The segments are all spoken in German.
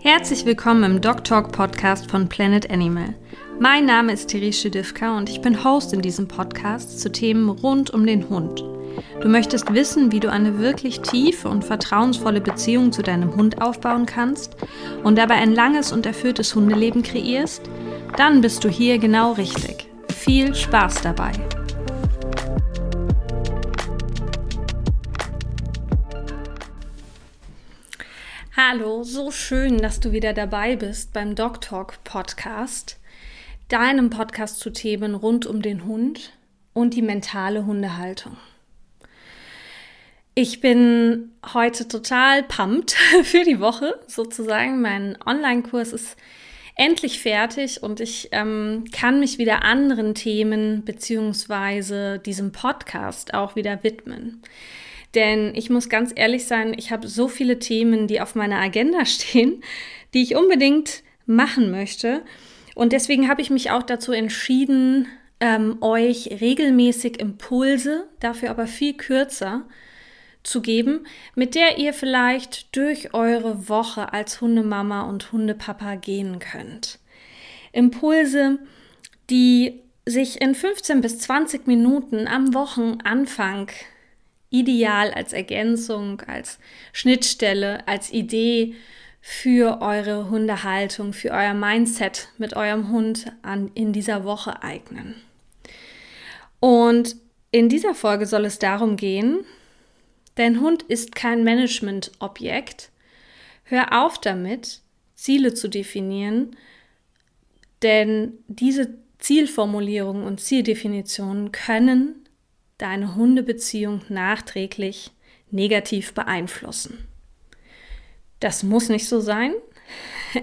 Herzlich willkommen im Dog Talk Podcast von Planet Animal. Mein Name ist Therese Divka und ich bin Host in diesem Podcast zu Themen rund um den Hund. Du möchtest wissen, wie du eine wirklich tiefe und vertrauensvolle Beziehung zu deinem Hund aufbauen kannst und dabei ein langes und erfülltes Hundeleben kreierst? Dann bist du hier genau richtig. Viel Spaß dabei! Hallo, so schön, dass du wieder dabei bist beim Dog Talk Podcast, deinem Podcast zu Themen rund um den Hund und die mentale Hundehaltung. Ich bin heute total pumped für die Woche sozusagen. Mein Online-Kurs ist endlich fertig und ich ähm, kann mich wieder anderen Themen beziehungsweise diesem Podcast auch wieder widmen. Denn ich muss ganz ehrlich sein, ich habe so viele Themen, die auf meiner Agenda stehen, die ich unbedingt machen möchte. Und deswegen habe ich mich auch dazu entschieden, ähm, euch regelmäßig Impulse, dafür aber viel kürzer, zu geben, mit der ihr vielleicht durch eure Woche als Hundemama und Hundepapa gehen könnt. Impulse, die sich in 15 bis 20 Minuten am Wochenanfang ideal als Ergänzung, als Schnittstelle, als Idee für eure Hundehaltung, für euer Mindset mit eurem Hund an, in dieser Woche eignen. Und in dieser Folge soll es darum gehen, dein Hund ist kein Management-Objekt. Hör auf damit, Ziele zu definieren, denn diese Zielformulierungen und Zieldefinitionen können deine Hundebeziehung nachträglich negativ beeinflussen. Das muss nicht so sein.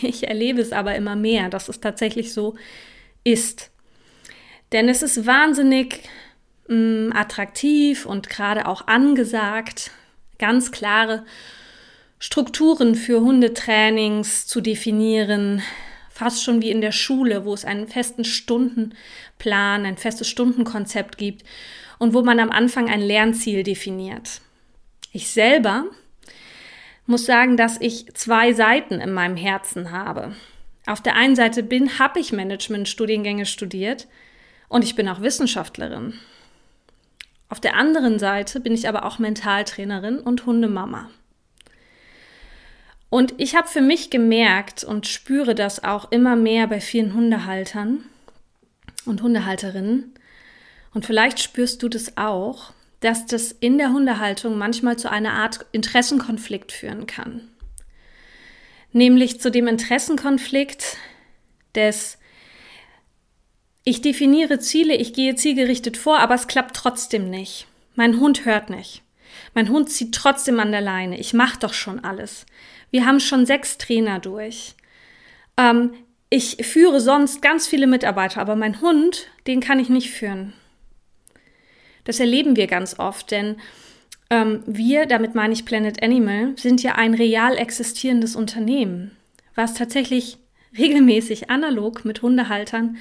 Ich erlebe es aber immer mehr, dass es tatsächlich so ist. Denn es ist wahnsinnig mh, mm, attraktiv und gerade auch angesagt, ganz klare Strukturen für Hundetrainings zu definieren, fast schon wie in der Schule, wo es einen festen Stundenplan, ein festes Stundenkonzept gibt und wo man am Anfang ein Lernziel definiert. Ich selber muss sagen, dass ich zwei Seiten in meinem Herzen habe. Auf der einen Seite bin, habe ich Management-Studiengänge studiert und ich bin auch Wissenschaftlerin. Auf der anderen Seite bin ich aber auch Mentaltrainerin und Hundemama. Und ich habe für mich gemerkt und spüre das auch immer mehr bei vielen Hundehaltern und Hundehalterinnen, und vielleicht spürst du das auch, dass das in der Hundehaltung manchmal zu einer Art Interessenkonflikt führen kann. Nämlich zu dem Interessenkonflikt des ich definiere Ziele, ich gehe zielgerichtet vor, aber es klappt trotzdem nicht. Mein Hund hört nicht. Mein Hund zieht trotzdem an der Leine. Ich mache doch schon alles. Wir haben schon sechs Trainer durch. Ähm, ich führe sonst ganz viele Mitarbeiter, aber mein Hund, den kann ich nicht führen. Das erleben wir ganz oft, denn ähm, wir, damit meine ich Planet Animal, sind ja ein real existierendes Unternehmen, was tatsächlich regelmäßig analog mit Hundehaltern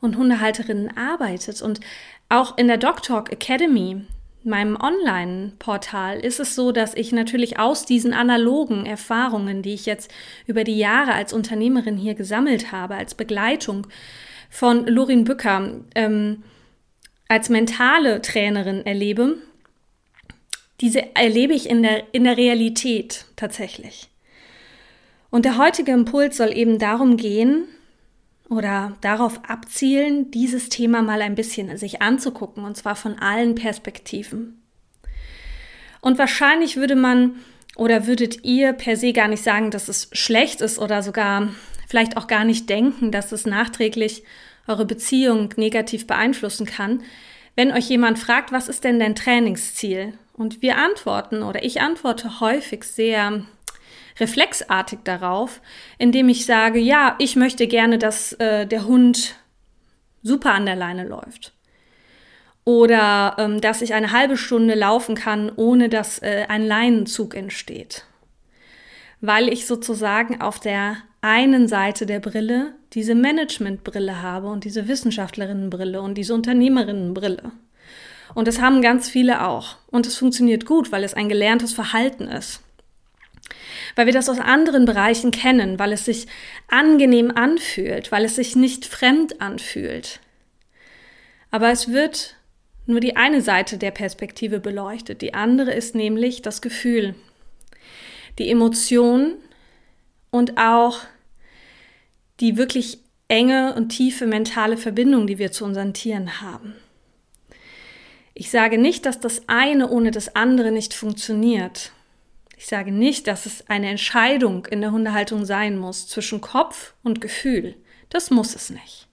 und Hundehalterinnen arbeitet. Und auch in der Dog Talk Academy, meinem Online-Portal, ist es so, dass ich natürlich aus diesen analogen Erfahrungen, die ich jetzt über die Jahre als Unternehmerin hier gesammelt habe, als Begleitung von Lorin Bücker, ähm, als mentale Trainerin erlebe, diese erlebe ich in der, in der Realität tatsächlich. Und der heutige Impuls soll eben darum gehen oder darauf abzielen, dieses Thema mal ein bisschen sich anzugucken, und zwar von allen Perspektiven. Und wahrscheinlich würde man oder würdet ihr per se gar nicht sagen, dass es schlecht ist oder sogar vielleicht auch gar nicht denken, dass es nachträglich eure Beziehung negativ beeinflussen kann, wenn euch jemand fragt, was ist denn dein Trainingsziel? Und wir antworten oder ich antworte häufig sehr reflexartig darauf, indem ich sage, ja, ich möchte gerne, dass äh, der Hund super an der Leine läuft. Oder ähm, dass ich eine halbe Stunde laufen kann, ohne dass äh, ein Leinenzug entsteht. Weil ich sozusagen auf der einen Seite der Brille diese Managementbrille habe und diese Wissenschaftlerinnenbrille und diese Unternehmerinnenbrille. Und das haben ganz viele auch. Und es funktioniert gut, weil es ein gelerntes Verhalten ist. Weil wir das aus anderen Bereichen kennen, weil es sich angenehm anfühlt, weil es sich nicht fremd anfühlt. Aber es wird nur die eine Seite der Perspektive beleuchtet, die andere ist nämlich das Gefühl, die Emotion und auch die wirklich enge und tiefe mentale Verbindung, die wir zu unseren Tieren haben. Ich sage nicht, dass das eine ohne das andere nicht funktioniert. Ich sage nicht, dass es eine Entscheidung in der Hundehaltung sein muss zwischen Kopf und Gefühl. Das muss es nicht.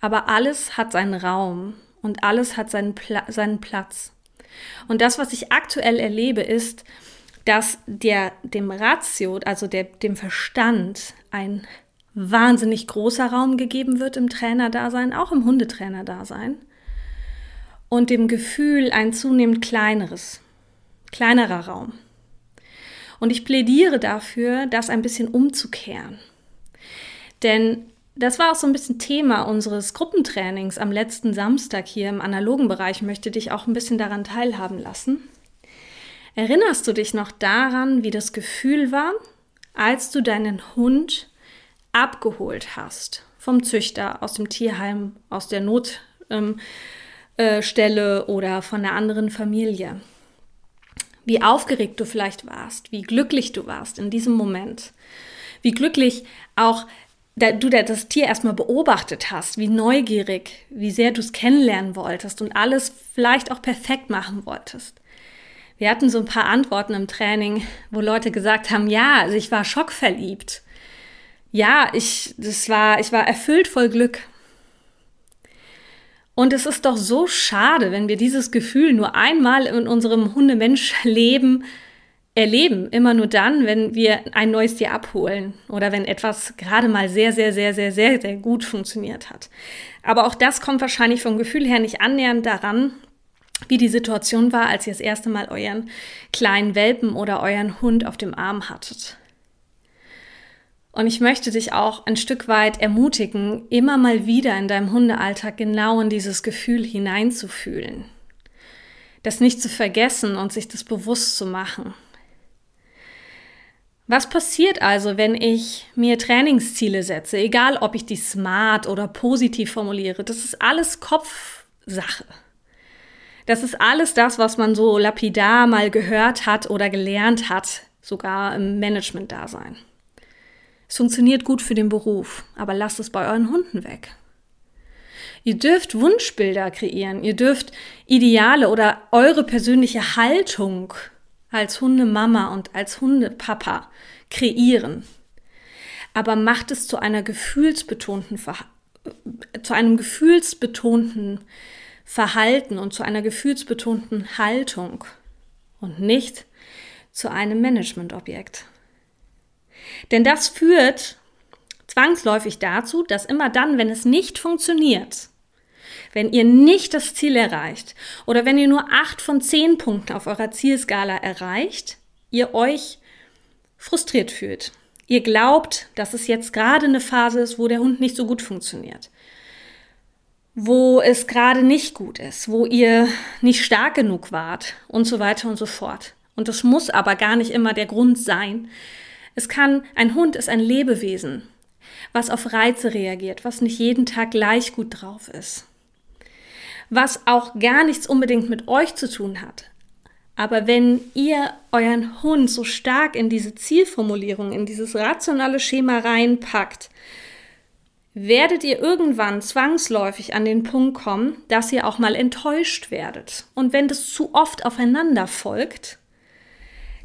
Aber alles hat seinen Raum und alles hat seinen, Pla seinen Platz. Und das, was ich aktuell erlebe, ist, dass der, dem Ratio, also der, dem Verstand, ein wahnsinnig großer Raum gegeben wird im Trainerdasein, auch im Hundetrainerdasein. Und dem Gefühl ein zunehmend kleineres, kleinerer Raum. Und ich plädiere dafür, das ein bisschen umzukehren. Denn das war auch so ein bisschen Thema unseres Gruppentrainings am letzten Samstag hier im analogen Bereich. Ich möchte dich auch ein bisschen daran teilhaben lassen. Erinnerst du dich noch daran, wie das Gefühl war, als du deinen Hund abgeholt hast vom Züchter, aus dem Tierheim, aus der Notstelle ähm, äh, oder von einer anderen Familie? Wie aufgeregt du vielleicht warst, wie glücklich du warst in diesem Moment, wie glücklich auch du das Tier erstmal beobachtet hast, wie neugierig, wie sehr du es kennenlernen wolltest und alles vielleicht auch perfekt machen wolltest. Wir hatten so ein paar Antworten im Training, wo Leute gesagt haben, ja, also ich war schockverliebt. Ja, ich, das war, ich war erfüllt voll Glück. Und es ist doch so schade, wenn wir dieses Gefühl nur einmal in unserem Hundemensch-Leben erleben. Immer nur dann, wenn wir ein neues Tier abholen oder wenn etwas gerade mal sehr, sehr, sehr, sehr, sehr, sehr gut funktioniert hat. Aber auch das kommt wahrscheinlich vom Gefühl her nicht annähernd daran, wie die Situation war, als ihr das erste Mal euren kleinen Welpen oder euren Hund auf dem Arm hattet. Und ich möchte dich auch ein Stück weit ermutigen, immer mal wieder in deinem Hundealltag genau in dieses Gefühl hineinzufühlen. Das nicht zu vergessen und sich das bewusst zu machen. Was passiert also, wenn ich mir Trainingsziele setze, egal ob ich die smart oder positiv formuliere? Das ist alles Kopfsache. Das ist alles das, was man so lapidar mal gehört hat oder gelernt hat, sogar im Management-Dasein. Es funktioniert gut für den Beruf, aber lasst es bei euren Hunden weg. Ihr dürft Wunschbilder kreieren, ihr dürft Ideale oder eure persönliche Haltung als Hundemama und als Hundepapa kreieren. Aber macht es zu einer gefühlsbetonten, zu einem gefühlsbetonten Verhalten und zu einer gefühlsbetonten Haltung und nicht zu einem Managementobjekt. Denn das führt zwangsläufig dazu, dass immer dann, wenn es nicht funktioniert, wenn ihr nicht das Ziel erreicht oder wenn ihr nur acht von zehn Punkten auf eurer Zielskala erreicht, ihr euch frustriert fühlt. Ihr glaubt, dass es jetzt gerade eine Phase ist, wo der Hund nicht so gut funktioniert wo es gerade nicht gut ist, wo ihr nicht stark genug wart und so weiter und so fort. Und das muss aber gar nicht immer der Grund sein. Es kann, ein Hund ist ein Lebewesen, was auf Reize reagiert, was nicht jeden Tag gleich gut drauf ist. Was auch gar nichts unbedingt mit euch zu tun hat. Aber wenn ihr euren Hund so stark in diese Zielformulierung, in dieses rationale Schema reinpackt, werdet ihr irgendwann zwangsläufig an den Punkt kommen, dass ihr auch mal enttäuscht werdet. Und wenn das zu oft aufeinander folgt,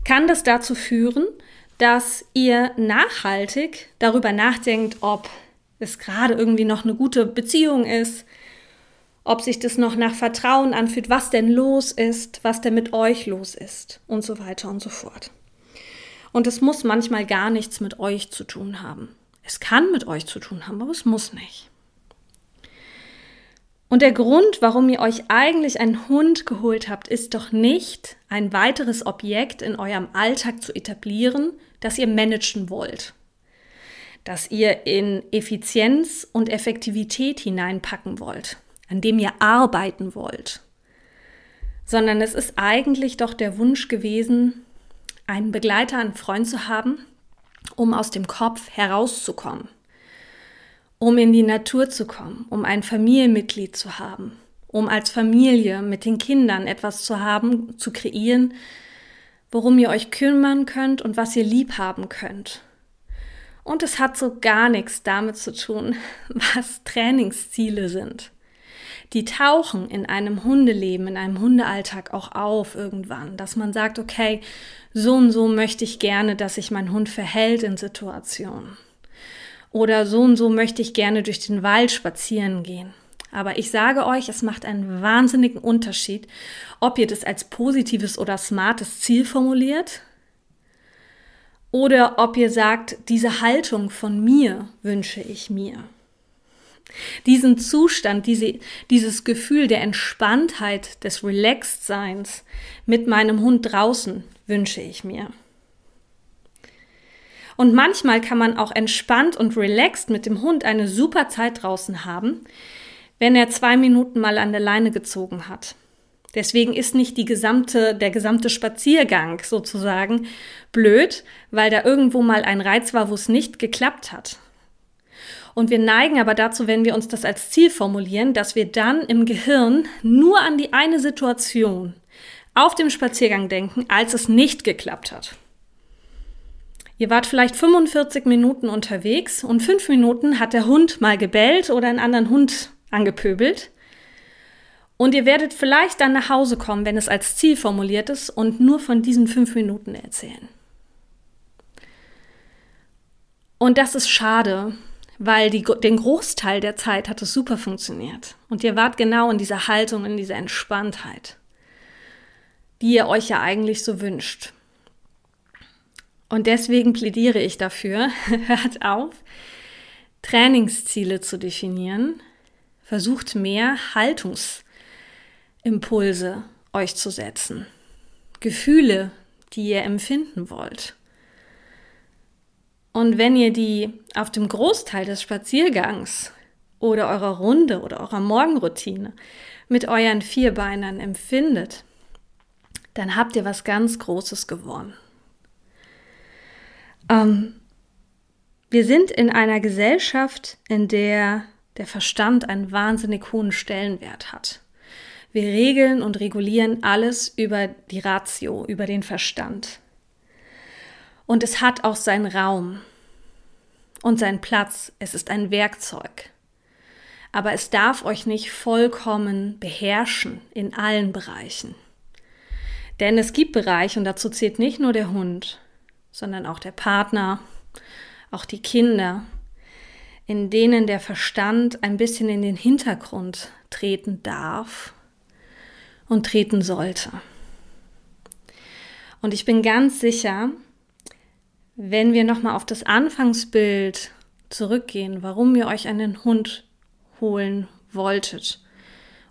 kann das dazu führen, dass ihr nachhaltig darüber nachdenkt, ob es gerade irgendwie noch eine gute Beziehung ist, ob sich das noch nach Vertrauen anfühlt, was denn los ist, was denn mit euch los ist und so weiter und so fort. Und es muss manchmal gar nichts mit euch zu tun haben. Es kann mit euch zu tun haben, aber es muss nicht. Und der Grund, warum ihr euch eigentlich einen Hund geholt habt, ist doch nicht, ein weiteres Objekt in eurem Alltag zu etablieren, das ihr managen wollt, das ihr in Effizienz und Effektivität hineinpacken wollt, an dem ihr arbeiten wollt, sondern es ist eigentlich doch der Wunsch gewesen, einen Begleiter, einen Freund zu haben, um aus dem Kopf herauszukommen, um in die Natur zu kommen, um ein Familienmitglied zu haben, um als Familie mit den Kindern etwas zu haben, zu kreieren, worum ihr euch kümmern könnt und was ihr lieb haben könnt. Und es hat so gar nichts damit zu tun, was Trainingsziele sind. Die tauchen in einem Hundeleben, in einem Hundealltag auch auf irgendwann, dass man sagt, okay, so und so möchte ich gerne, dass sich mein Hund verhält in Situationen. Oder so und so möchte ich gerne durch den Wald spazieren gehen. Aber ich sage euch, es macht einen wahnsinnigen Unterschied, ob ihr das als positives oder smartes Ziel formuliert oder ob ihr sagt, diese Haltung von mir wünsche ich mir. Diesen Zustand, diese, dieses Gefühl der Entspanntheit, des Relaxed-Seins mit meinem Hund draußen wünsche ich mir. Und manchmal kann man auch entspannt und relaxed mit dem Hund eine super Zeit draußen haben, wenn er zwei Minuten mal an der Leine gezogen hat. Deswegen ist nicht die gesamte, der gesamte Spaziergang sozusagen blöd, weil da irgendwo mal ein Reiz war, wo es nicht geklappt hat. Und wir neigen aber dazu, wenn wir uns das als Ziel formulieren, dass wir dann im Gehirn nur an die eine Situation auf dem Spaziergang denken, als es nicht geklappt hat. Ihr wart vielleicht 45 Minuten unterwegs und fünf Minuten hat der Hund mal gebellt oder einen anderen Hund angepöbelt. Und ihr werdet vielleicht dann nach Hause kommen, wenn es als Ziel formuliert ist und nur von diesen fünf Minuten erzählen. Und das ist schade, weil die, den Großteil der Zeit hat es super funktioniert. Und ihr wart genau in dieser Haltung, in dieser Entspanntheit, die ihr euch ja eigentlich so wünscht. Und deswegen plädiere ich dafür, hört auf, Trainingsziele zu definieren, Versucht mehr Haltungsimpulse euch zu setzen. Gefühle, die ihr empfinden wollt. Und wenn ihr die auf dem Großteil des Spaziergangs oder eurer Runde oder eurer Morgenroutine mit euren Vierbeinern empfindet, dann habt ihr was ganz Großes gewonnen. Ähm, wir sind in einer Gesellschaft, in der der Verstand einen wahnsinnig hohen Stellenwert hat. Wir regeln und regulieren alles über die Ratio, über den Verstand. Und es hat auch seinen Raum und seinen Platz. Es ist ein Werkzeug. Aber es darf euch nicht vollkommen beherrschen in allen Bereichen. Denn es gibt Bereiche, und dazu zählt nicht nur der Hund, sondern auch der Partner, auch die Kinder, in denen der Verstand ein bisschen in den Hintergrund treten darf und treten sollte. Und ich bin ganz sicher, wenn wir nochmal auf das Anfangsbild zurückgehen, warum ihr euch einen Hund holen wolltet,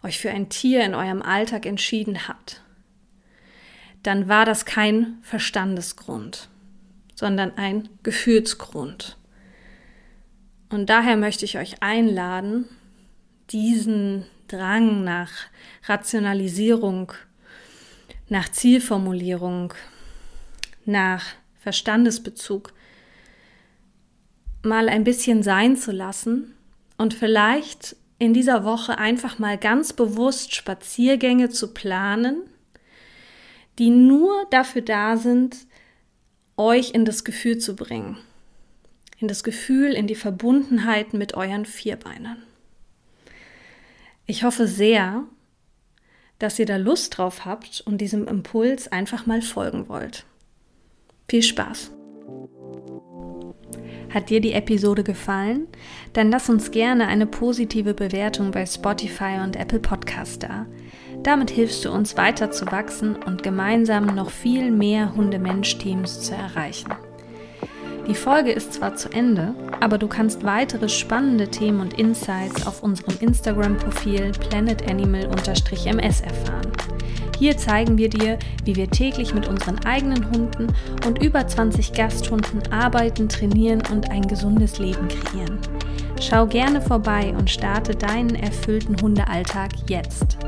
euch für ein Tier in eurem Alltag entschieden habt, dann war das kein Verstandesgrund, sondern ein Gefühlsgrund. Und daher möchte ich euch einladen, diesen Drang nach Rationalisierung, nach Zielformulierung, nach Verstandesbezug mal ein bisschen sein zu lassen und vielleicht in dieser Woche einfach mal ganz bewusst Spaziergänge zu planen, die nur dafür da sind, euch in das Gefühl zu bringen in das Gefühl, in die Verbundenheit mit euren Vierbeinern. Ich hoffe sehr, dass ihr da Lust drauf habt und diesem Impuls einfach mal folgen wollt. Viel Spaß! Hat dir die Episode gefallen? Dann lass uns gerne eine positive Bewertung bei Spotify und Apple Podcast da. Damit hilfst du uns weiter zu wachsen und gemeinsam noch viel mehr Hunde-Mensch-Teams zu erreichen. Die Folge ist zwar zu Ende, aber du kannst weitere spannende Themen und Insights auf unserem Instagram-Profil planetanimal-ms erfahren. Hier zeigen wir dir, wie wir täglich mit unseren eigenen Hunden und über 20 Gasthunden arbeiten, trainieren und ein gesundes Leben kreieren. Schau gerne vorbei und starte deinen erfüllten Hundealltag jetzt.